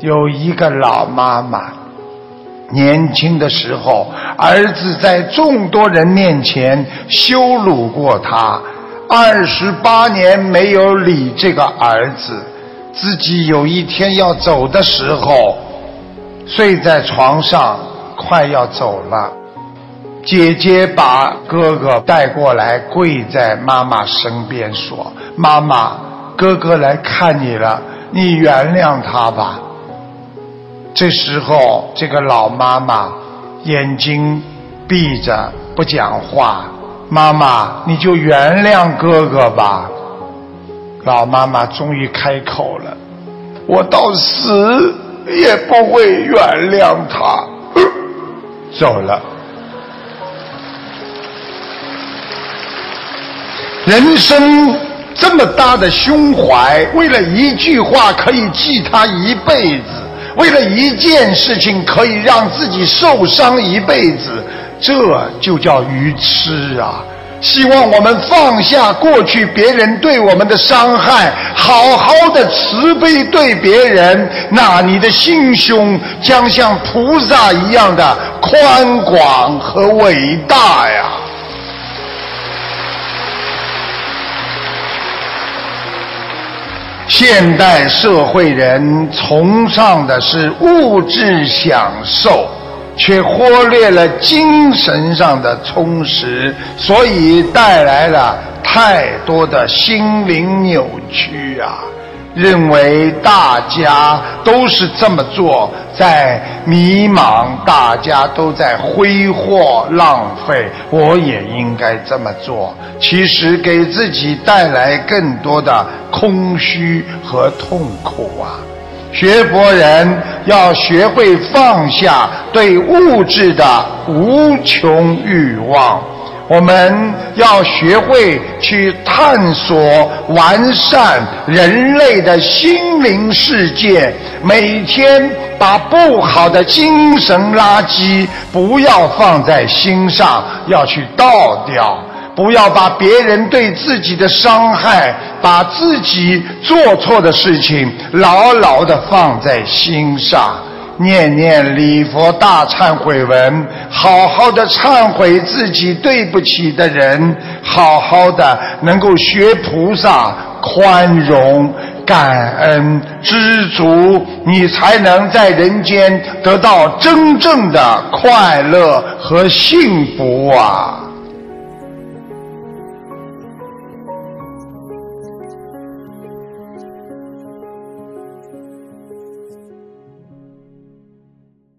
有一个老妈妈，年轻的时候，儿子在众多人面前羞辱过她，二十八年没有理这个儿子，自己有一天要走的时候，睡在床上，快要走了。姐姐把哥哥带过来，跪在妈妈身边说：“妈妈，哥哥来看你了，你原谅他吧。”这时候，这个老妈妈眼睛闭着不讲话。妈妈，你就原谅哥哥吧。老妈妈终于开口了：“我到死也不会原谅他。”走了。人生这么大的胸怀，为了一句话可以记他一辈子。为了一件事情可以让自己受伤一辈子，这就叫愚痴啊！希望我们放下过去别人对我们的伤害，好好的慈悲对别人，那你的心胸将像菩萨一样的宽广和伟大呀！现代社会人崇尚的是物质享受，却忽略了精神上的充实，所以带来了太多的心灵扭曲啊！认为大家都是这么做，在迷茫，大家都在挥霍浪费，我也应该这么做。其实给自己带来更多的空虚和痛苦啊！学佛人要学会放下对物质的无穷欲望。我们要学会去探索完善人类的心灵世界，每天把不好的精神垃圾不要放在心上，要去倒掉；不要把别人对自己的伤害，把自己做错的事情牢牢的放在心上。念念礼佛大忏悔文，好好的忏悔自己对不起的人，好好的能够学菩萨宽容、感恩、知足，你才能在人间得到真正的快乐和幸福啊！